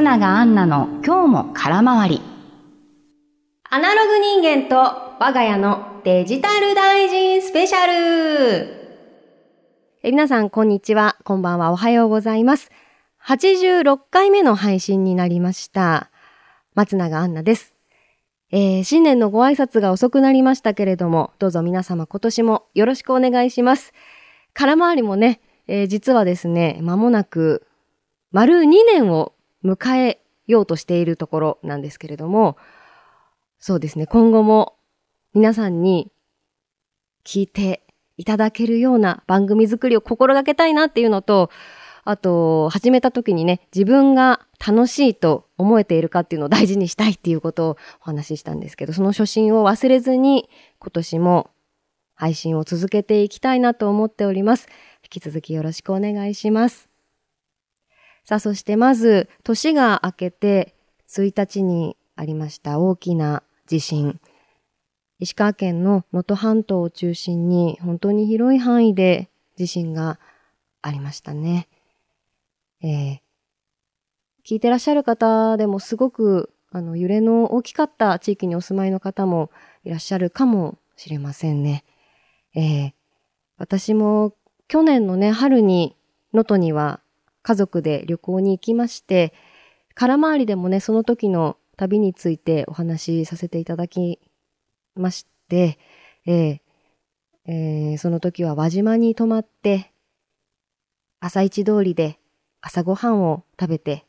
松永アンナの今日も空回り。アナログ人間と我が家のデジタル大臣スペシャルえ皆さん、こんにちは。こんばんは。おはようございます。86回目の配信になりました。松永アンナです。えー、新年のご挨拶が遅くなりましたけれども、どうぞ皆様今年もよろしくお願いします。空回りもね、えー、実はですね、間もなく、丸2年を迎えようとしているところなんですけれども、そうですね、今後も皆さんに聞いていただけるような番組作りを心がけたいなっていうのと、あと、始めた時にね、自分が楽しいと思えているかっていうのを大事にしたいっていうことをお話ししたんですけど、その初心を忘れずに今年も配信を続けていきたいなと思っております。引き続きよろしくお願いします。さあ、そしてまず、年が明けて1日にありました大きな地震。石川県の能登半島を中心に本当に広い範囲で地震がありましたね。えー、聞いてらっしゃる方でもすごくあの揺れの大きかった地域にお住まいの方もいらっしゃるかもしれませんね。えー、私も去年のね、春に能登には家族で旅行に行きまして、空回りでもね、その時の旅についてお話しさせていただきまして、えーえー、その時は輪島に泊まって、朝市通りで朝ごはんを食べて、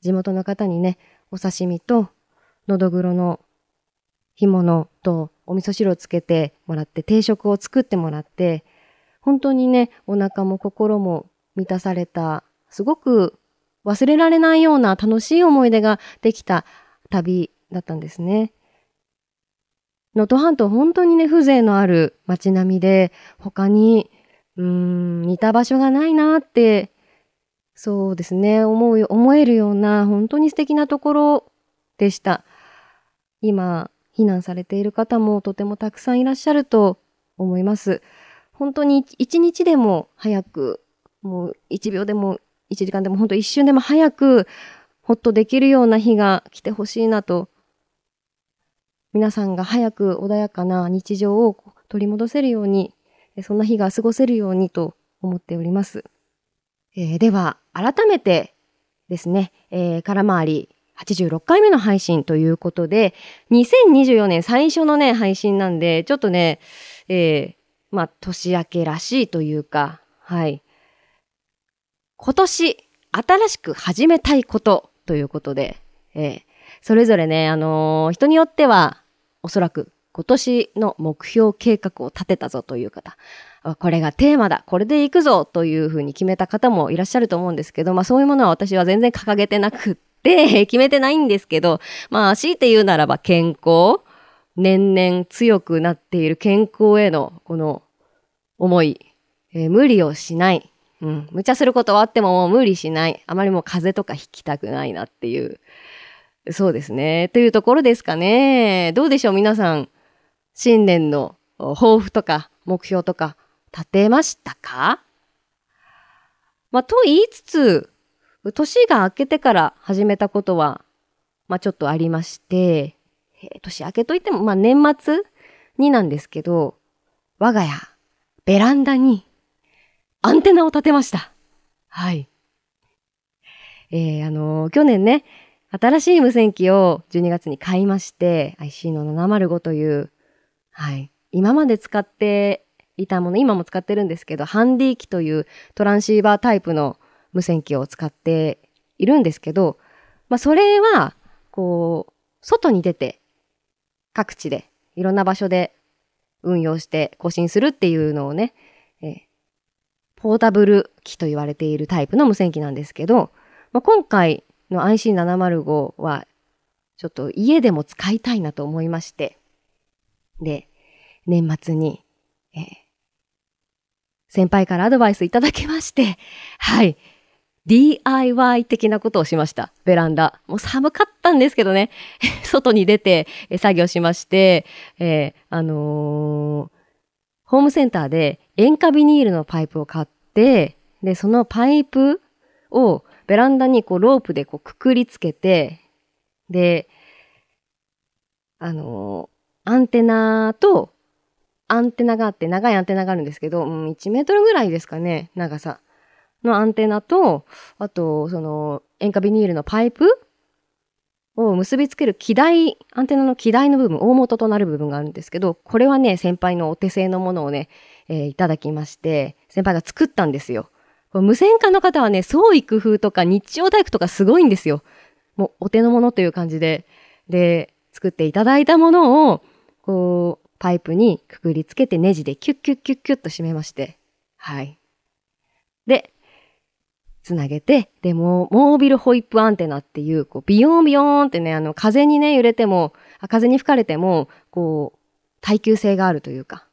地元の方にね、お刺身と、のどぐろの干物とお味噌汁をつけてもらって、定食を作ってもらって、本当にね、お腹も心も満たされた、すごく忘れられないような楽しい思い出ができた旅だったんですね。能登半島本当にね、風情のある街並みで、他に、うーん、似た場所がないなって、そうですね、思う、思えるような、本当に素敵なところでした。今、避難されている方もとてもたくさんいらっしゃると思います。本当に一日でも早く、もう一秒でも一時間でも本当一瞬でも早く、ほっとできるような日が来てほしいなと皆さんが早く穏やかな日常を取り戻せるように、そんな日が過ごせるようにと思っております。えー、では、改めてですね、えー、空回り86回目の配信ということで、2024年最初のね、配信なんで、ちょっとね、えー、まあ、年明けらしいというか、はい。今年、新しく始めたいことということで、えー、それぞれね、あのー、人によっては、おそらく今年の目標計画を立てたぞという方、これがテーマだ、これで行くぞというふうに決めた方もいらっしゃると思うんですけど、まあそういうものは私は全然掲げてなくって、決めてないんですけど、まあ強いて言うならば健康、年々強くなっている健康へのこの思い、えー、無理をしない。うん。無茶することはあってももう無理しない。あまりもう風邪とか引きたくないなっていう。そうですね。というところですかね。どうでしょう皆さん。新年の抱負とか目標とか立てましたか？まあ、と言いつつ、年が明けてから始めたことは、まあ、ちょっとありまして、えー、年明けといっても、まあ、年末になんですけど、我が家、ベランダにアンテナを立てました。はい。えー、あのー、去年ね、新しい無線機を12月に買いまして、IC の705という、はい。今まで使っていたもの、今も使ってるんですけど、ハンディ機というトランシーバータイプの無線機を使っているんですけど、まあそれは、こう、外に出て、各地で、いろんな場所で運用して更新するっていうのをね、ポータブル機と言われているタイプの無線機なんですけど、まあ、今回の IC705 は、ちょっと家でも使いたいなと思いまして、で、年末に、えー、先輩からアドバイスいただきまして、はい、DIY 的なことをしました。ベランダ。もう寒かったんですけどね、外に出て作業しまして、えー、あのー、ホームセンターで塩化ビニールのパイプを買って、で、そのパイプをベランダにこうロープでこうくくりつけて、で、あのーアンテナと、アンテナがあって、長いアンテナがあるんですけど、うん、1メートルぐらいですかね、長さのアンテナと、あと、その、塩化ビニールのパイプを結びつける機台、アンテナの機台の部分、大元となる部分があるんですけど、これはね、先輩のお手製のものをね、えーいただきまして、先輩が作ったんですよ。これ無線化の方はね、創意工夫とか日曜大工とかすごいんですよ。もうお手の物という感じで。で、作っていただいたものを、こう、パイプにくくりつけてネジでキュッキュッキュッキュッと締めまして。はい。で、つなげて、でも、モービルホイップアンテナっていう、こう、ビヨンビヨーンってね、あの、風にね、揺れても、風に吹かれても、こう、耐久性があるというか、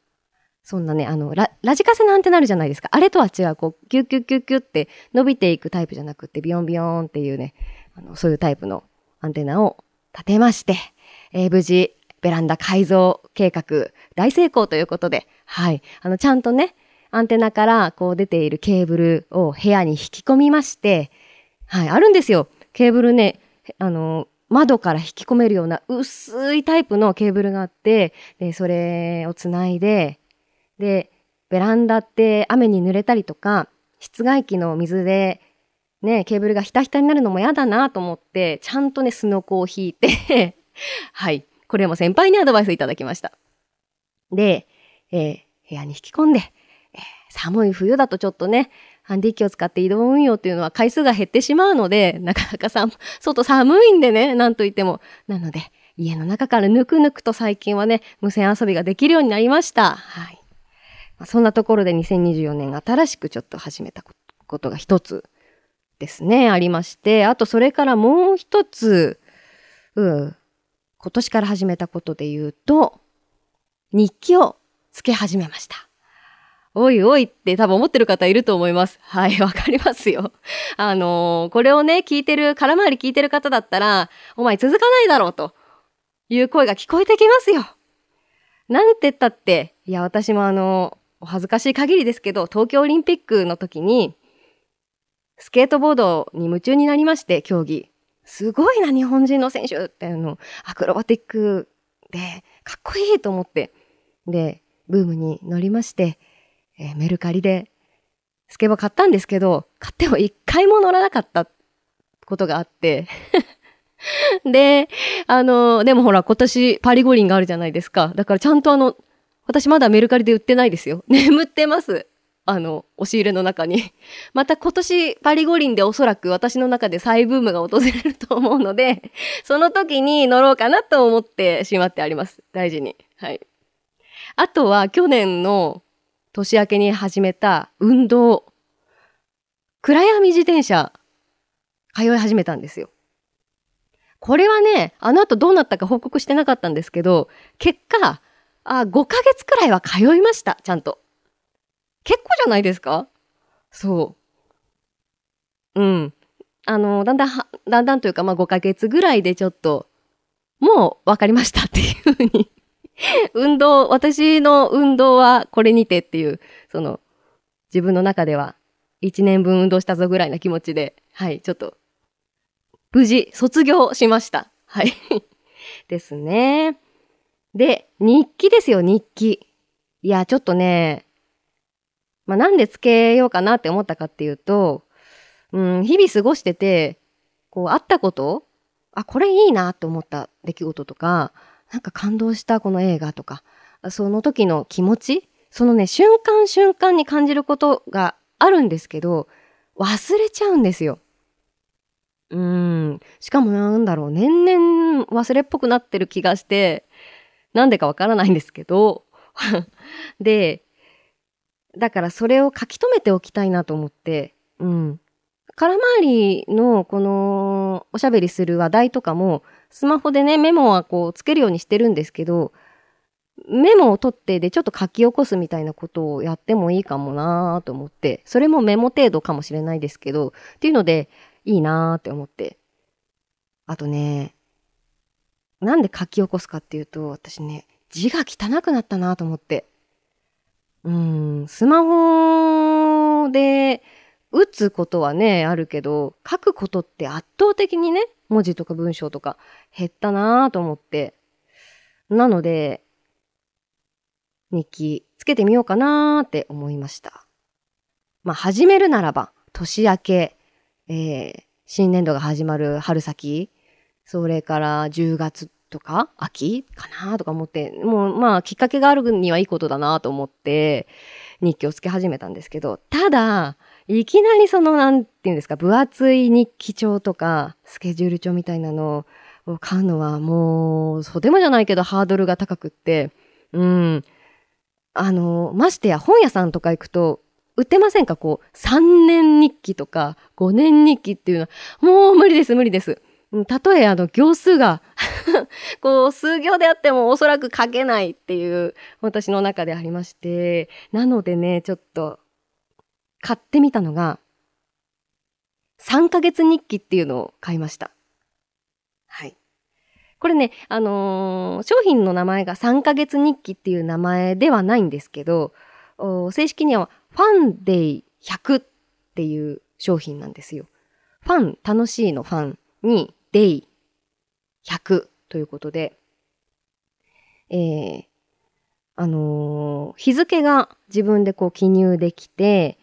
そんなね、あの、ララジカセのアンテナあるじゃないですか。あれとは違う、こう、キュッキュッキュッキュッって伸びていくタイプじゃなくて、ビヨンビヨンっていうね、あの、そういうタイプのアンテナを立てまして、えー無事、ベランダ改造計画大成功ということで、はい。あの、ちゃんとね、アンテナからこう出ているケーブルを部屋に引き込みまして、はい、あるんですよ。ケーブルね、あの、窓から引き込めるような薄いタイプのケーブルがあって、で、それをつないで、で、ベランダって雨に濡れたりとか、室外機の水で、ね、ケーブルがひたひたになるのも嫌だなと思って、ちゃんとね、スノコを引いて、はい。これも先輩にアドバイスいただきました。で、えー部屋に引き込んで、寒い冬だとちょっとね、ハンディ機を使って移動運用っていうのは回数が減ってしまうので、なかなかさ、外寒いんでね、なんと言っても。なので、家の中からぬくぬくと最近はね、無線遊びができるようになりました。はい。まそんなところで2024年新しくちょっと始めたこことが一つですね、ありまして、あとそれからもう一つ、うん、今年から始めたことで言うと、日記をつけ始めました。おいおいって多分思ってる方いると思います。はい、わかりますよ。あのーこれをね、聞いてる、空回り聞いてる方だったら、お前続かないだろうという声が聞こえてきますよ。なんて言ったって、いや、私もあの、お恥ずかしい限りですけど、東京オリンピックの時に、スケートボードに夢中になりまして、競技。すごいな、日本人の選手って、あの、アクロバティックで、かっこいいと思って。で、ブームに乗りまして、えーメルカリでスケボー買ったんですけど、買っても一回も乗らなかったことがあって。で、あの、でもほら、今年パリ五輪があるじゃないですか。だからちゃんとあの、私まだメルカリで売ってないですよ。眠ってます。あの、押し入れの中に。また今年パリ五輪でおそらく私の中で再ブームが訪れると思うので、その時に乗ろうかなと思ってしまってあります。大事に。はい。あとは去年の年明けに始めた運動。暗闇自転車、通い始めたんですよ。これはね、あの後どうなったか報告してなかったんですけど、結果、あ、5ヶ月くらいは通いました、ちゃんと。結構じゃないですか？そう。うん。あの、だんだん、だんだんというか、まあ5ヶ月ぐらいでちょっと、もう分かりましたっていうふうに。運動、私の運動はこれにてっていう、その、自分の中では、1年分運動したぞぐらいな気持ちで、はい、ちょっと、無事、卒業しました。はい。ですね。で、日記ですよ、日記。いや、ちょっとね、まあ、なんでつけようかなって思ったかっていうと、うん、日々過ごしてて、こう、あったことあ、これいいなって思った出来事とか、なんか感動したこの映画とか、その時の気持ちそのね、瞬間瞬間に感じることがあるんですけど、忘れちゃうんですよ。うん。しかもなんだろう、年々忘れっぽくなってる気がして、なんでかわからないんですけど、で、だからそれを書き留めておきたいなと思って、うん。空回りのこのおしゃべりする話題とかも、スマホでね、メモはこうつけるようにしてるんですけど、メモを取ってでちょっと書き起こすみたいなことをやってもいいかもなと思って、それもメモ程度かもしれないですけど、っていうので、いいなーって思って。あとね、なんで書き起こすかっていうと、私ね、字が汚くなったなと思って。うん、スマホで打つことはね、あるけど、書くことって圧倒的にね、文字とか文章とか減ったなぁと思って。なので、日記つけてみようかなーって思いました。まあ、始めるならば、年明け、えー、新年度が始まる春先、それから10月とか秋かなとか思って、もうまあきっかけがあるにはいいことだなぁと思って日記をつけ始めたんですけど、ただ、いきなりそのなんていうんですか、分厚い日記帳とかスケジュール帳みたいなのを買うのはもう、とてもじゃないけどハードルが高くって、うん。あの、ましてや本屋さんとか行くと、売ってませんか？こう、3年日記とか5年日記っていうのは、もう無理です、無理です。たとえあの行数が こう数行であってもおそらく書けないっていう私の中でありまして、なのでね、ちょっと買ってみたのが、3ヶ月日記っていうのを買いました。はい。これね、あのー、商品の名前が3ヶ月日記っていう名前ではないんですけど、正式にはファンデイ100っていう商品なんですよ。ファン、楽しいのファンにデイ100ということで、えー、あのー、日付が自分でこう記入できて、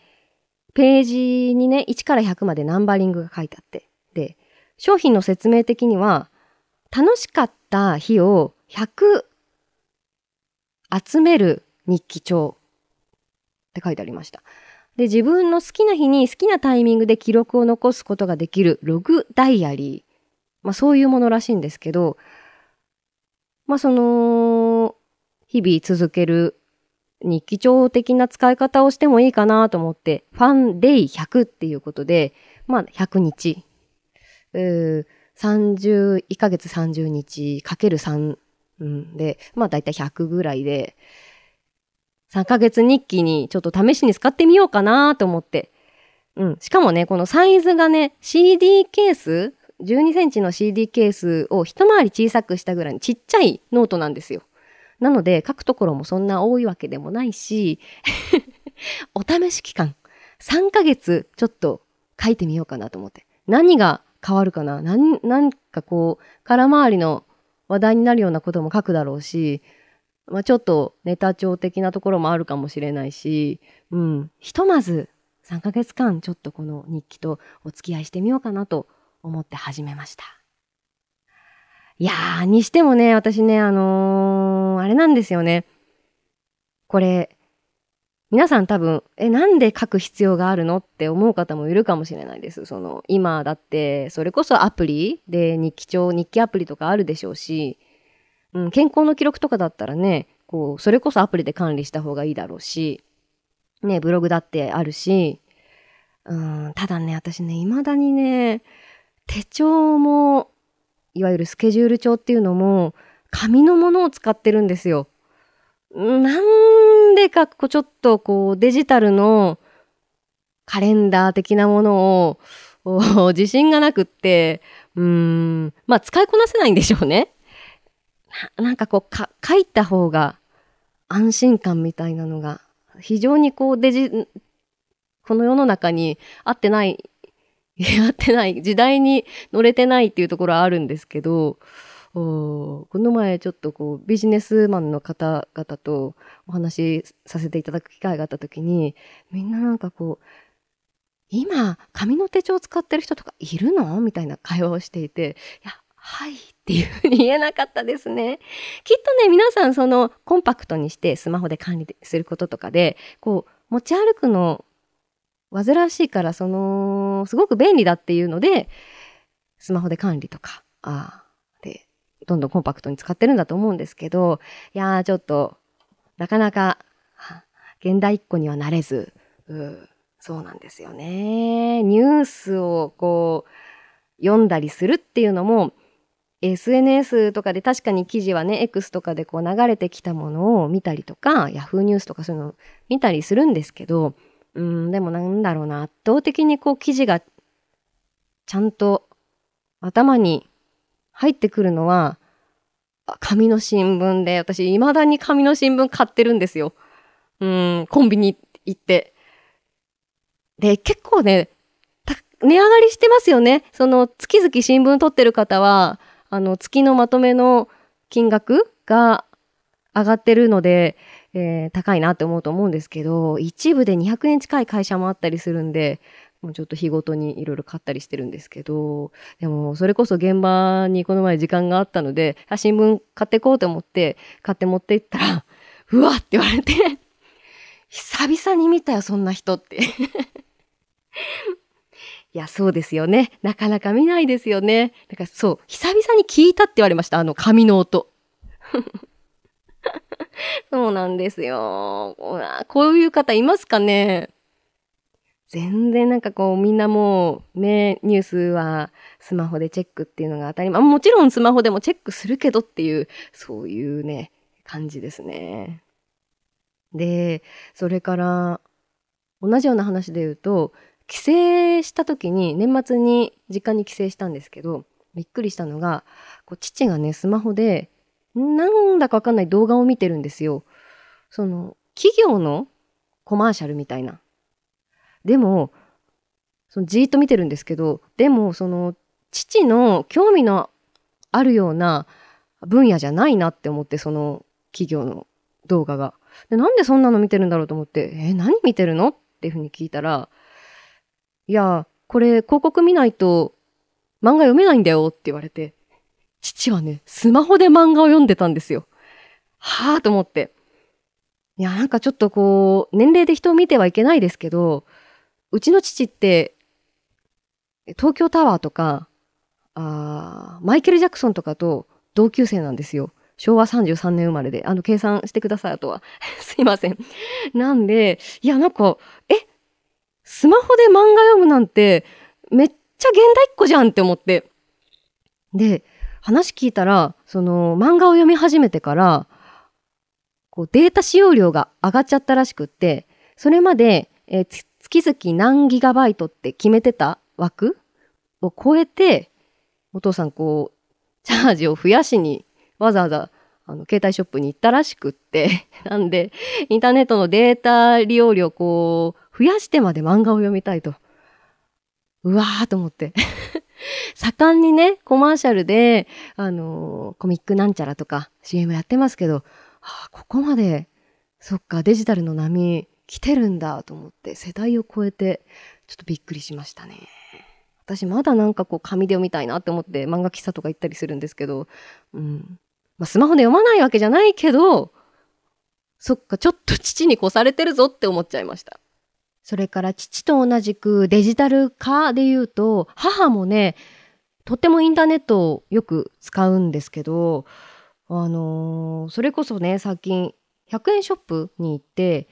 ページにね、1から100までナンバリングが書いてあって、で、商品の説明的には、楽しかった日を100集める日記帳って書いてありました。で、自分の好きな日に好きなタイミングで記録を残すことができるログダイアリー。まあそういうものらしいんですけど、まあその、日々続ける日記帳的な使い方をしてもいいかなと思って、ファンデイ100っていうことで、まあ100日。30、1ヶ月30日かける3、うん、で、まあだいたい100ぐらいで、3ヶ月日記にちょっと試しに使ってみようかなと思って。うん。しかもね、このサイズがね、CD ケース12センチの CD ケースを一回り小さくしたぐらいにちっちゃいノートなんですよ。なので書くところもそんな多いわけでもないし、お試し期間、3ヶ月ちょっと書いてみようかなと思って。何が変わるかな？なんなんかこう、空回りの話題になるようなことも書くだろうし、まあ、ちょっとネタ帳的なところもあるかもしれないし、うん。ひとまず3ヶ月間ちょっとこの日記とお付き合いしてみようかなと思って始めました。いやー、にしてもね、私ね、あのー、あれなんですよね。これ、皆さん多分、え、なんで書く必要があるのって思う方もいるかもしれないです。その、今だって、それこそアプリで日記帳、日記アプリとかあるでしょうし、うん、健康の記録とかだったらね、こう、それこそアプリで管理した方がいいだろうし、ね、ブログだってあるし、うん、ただね、私ね、未だにね、手帳も、いわゆるスケジュール帳っていうのも、紙のものを使ってるんですよ。なんでか、こう、ちょっとこう、デジタルのカレンダー的なものを、自信がなくって、うーん、まあ、使いこなせないんでしょうね。ななんかこうか、書いた方が安心感みたいなのが、非常にこうデジ、この世の中に合ってない、合ってない、時代に乗れてないっていうところはあるんですけど、この前ちょっとこうビジネスマンの方々とお話しさせていただく機会があった時に、みんななんかこう、今、紙の手帳を使ってる人とかいるの？みたいな会話をしていて、いや、はいっていうふうに言えなかったですね。きっとね、皆さんそのコンパクトにしてスマホで管理することとかで、こう、持ち歩くの煩わしいから、その、すごく便利だっていうので、スマホで管理とか、あ、で、どんどんコンパクトに使ってるんだと思うんですけど、いやー、ちょっと、なかなか、現代一個にはなれず、うそうなんですよね。ニュースをこう、読んだりするっていうのも、SNS とかで確かに記事はね、X とかでこう流れてきたものを見たりとか、Yahoo ニュースとかそういうのを見たりするんですけど、うん、でもなんだろうな、圧倒的にこう記事がちゃんと頭に入ってくるのは、紙の新聞で、私未だに紙の新聞買ってるんですよ。うん、コンビニ行って。で、結構ね、値上がりしてますよね。その月々新聞取ってる方は、あの月のまとめの金額が上がってるので、えー、高いなって思うと思うんですけど、一部で200円近い会社もあったりするんで、もうちょっと日ごとにいろいろ買ったりしてるんですけど、でもそれこそ現場にこの前時間があったので、あ新聞買ってこうと思って買って持って行ったら、うわって言われて、久々に見たよ、そんな人って いや、そうですよね。なかなか見ないですよね。だからそう、久々に聞いたって言われました。あの紙の音。そうなんですよ。こういう方いますかね全然なんかこうみんなもうね、ニュースはスマホでチェックっていうのが当たり前。もちろんスマホでもチェックするけどっていう、そういうね、感じですね。で、それから同じような話で言うと、帰省した時に年末に実家に帰省したんですけど、びっくりしたのが、こう父がね、スマホでなんだかわかんない動画を見てるんですよ。その、企業のコマーシャルみたいな。でも、そのじーっと見てるんですけど、でも、その、父の興味のあるような分野じゃないなって思って、その企業の動画が。で、なんでそんなの見てるんだろうと思って、え何見てるのっていうふうに聞いたら、いや、これ広告見ないと漫画読めないんだよって言われて、父はね、スマホで漫画を読んでたんですよ。はぁと思って。いや、なんかちょっとこう、年齢で人を見てはいけないですけど、うちの父って、東京タワーとか、あマイケル・ジャクソンとかと同級生なんですよ。昭和33年生まれで。あの、計算してください、あとは。すいません。なんで、いや、なんか、え、スマホで漫画読むなんて、めっちゃ現代っ子じゃんって思って。で、話聞いたら、その、漫画を読み始めてから、こう、データ使用量が上がっちゃったらしくって、それまで、えー、月々何ギガバイトって決めてた枠を超えて、お父さんこう、チャージを増やしに、わざわざ、あの、携帯ショップに行ったらしくって、なんで、インターネットのデータ利用量こう、増やしてまで漫画を読みたいと。うわーと思って。盛んにね、コマーシャルで、あのー、コミックなんちゃらとか CM やってますけど、はあ、ここまで、そっか、デジタルの波来てるんだと思って、世代を超えて、ちょっとびっくりしましたね。私まだなんかこう紙で読みたいなって思って漫画喫茶とか行ったりするんですけど、うん。まあスマホで読まないわけじゃないけど、そっか、ちょっと父に越されてるぞって思っちゃいました。それから父と同じくデジタル化で言うと、母もね、とってもインターネットをよく使うんですけど、あのー、それこそね、最近、100円ショップに行って、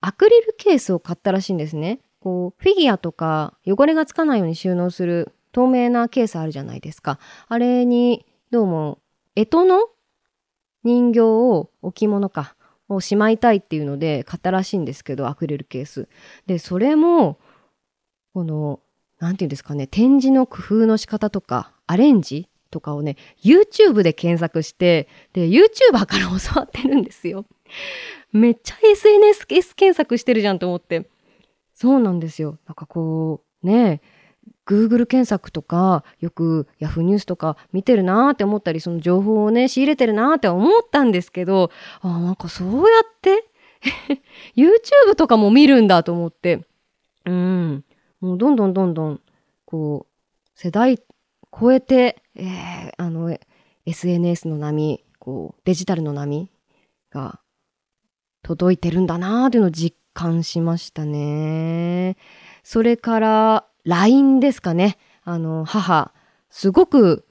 アクリルケースを買ったらしいんですね。こう、フィギュアとか汚れがつかないように収納する透明なケースあるじゃないですか。あれに、どうも、干支の人形を置物か、をしまいたいっていうので買ったらしいんですけど、アクリルケース。で、それも、この、なんていうんですかね、展示の工夫の仕方とか、アレンジとかをね、YouTube で検索して、で、YouTuber から教わってるんですよ。めっちゃ SNS 検索してるじゃんと思って。そうなんですよ。なんかこう、ね、Google 検索とか、よく Yahoo ニュースとか見てるなーって思ったり、その情報をね、仕入れてるなーって思ったんですけど、あ、なんかそうやって？YouTube とかも見るんだと思って、うん、もうどんどんどんどん、こう、世代超えて、えー、あの、SNS の波、こう、デジタルの波が届いてるんだなーっていうのを実感しましたね。それから、LINE ですかね。あの、母、すごく、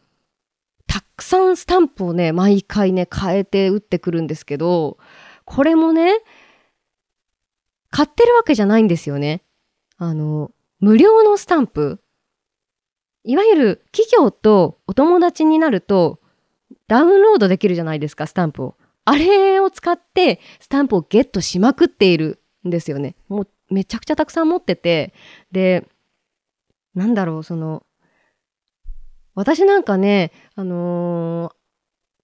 たくさんスタンプをね、毎回ね、変えて打ってくるんですけど、これもね、買ってるわけじゃないんですよね。あの、無料のスタンプ。いわゆる企業とお友達になると、ダウンロードできるじゃないですか、スタンプを。あれを使って、スタンプをゲットしまくっているんですよね。もうめちゃくちゃたくさん持ってて、で、なんだろう、その、私なんかね、あのー、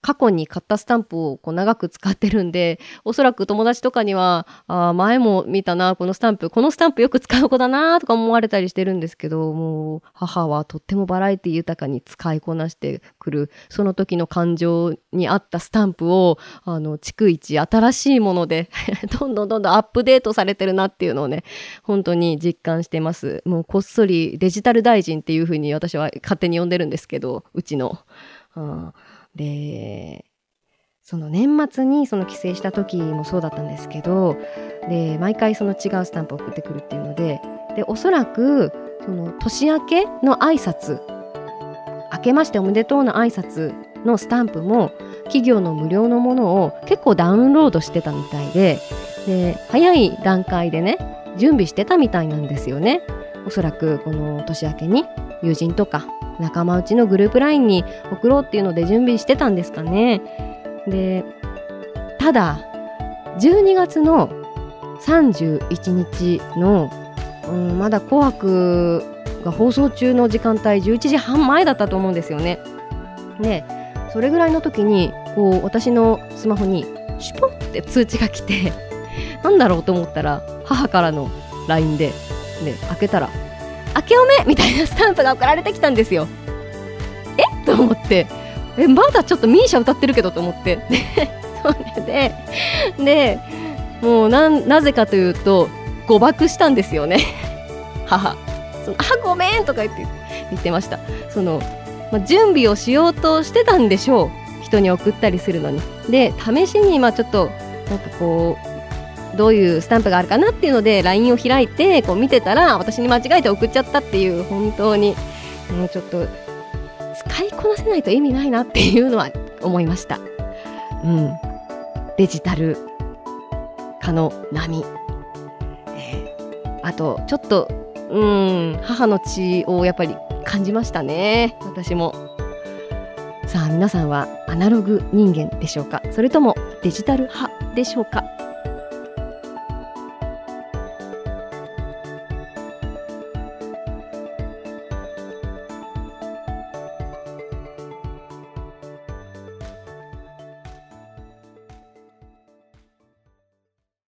過去に買ったスタンプをこう長く使ってるんで、おそらく友達とかには、あ前も見たな、このスタンプ、このスタンプよく使う子だなとか思われたりしてるんですけど、もう母はとってもバラエティ豊かに使いこなしてくる、その時の感情に合ったスタンプを、あの、逐一新しいもので どんどんどんどんアップデートされてるなっていうのをね、本当に実感してます。もうこっそりデジタル大臣っていうふうに私は勝手に呼んでるんですけど、うちの。うんで、その年末にその帰省した時もそうだったんですけど、で、毎回その違うスタンプを送ってくるっていうので、で、おそらく、その年明けの挨拶、明けましておめでとうの挨拶のスタンプも、企業の無料のものを結構ダウンロードしてたみたいで、で、早い段階でね、準備してたみたいなんですよね。おそらくこの年明けに友人とか仲間内のグループ LINE に送ろうっていうので準備してたんですかね。で、ただ、12月の31日の、うん、まだ紅白が放送中の時間帯11時半前だったと思うんですよね。で、それぐらいの時に、こう、私のスマホに、シュポンって通知が来て、なんだろうと思ったら、母からの LINE で、で、開けたら、明けおめみたいなスタンプが送られてきたんですよ。え？と思って、え、まだちょっとミーシャ歌ってるけどと思って。で、それで、で、もうな、なぜかというと、誤爆したんですよね。母。そのあ、ごめんとか言って言ってました。その、まあ、準備をしようとしてたんでしょう。人に送ったりするのに。で、試しに、まあちょっと、なんかこう、どういうスタンプがあるかなっていうので LINE を開いてこう見てたら私に間違えて送っちゃったっていう本当にもうちょっと使いこなせないと意味ないなっていうのは思いました。うん。デジタル化の波。えー、あと、ちょっと、うん、母の血をやっぱり感じましたね。私も。さあ、皆さんはアナログ人間でしょうか？それともデジタル派でしょうか？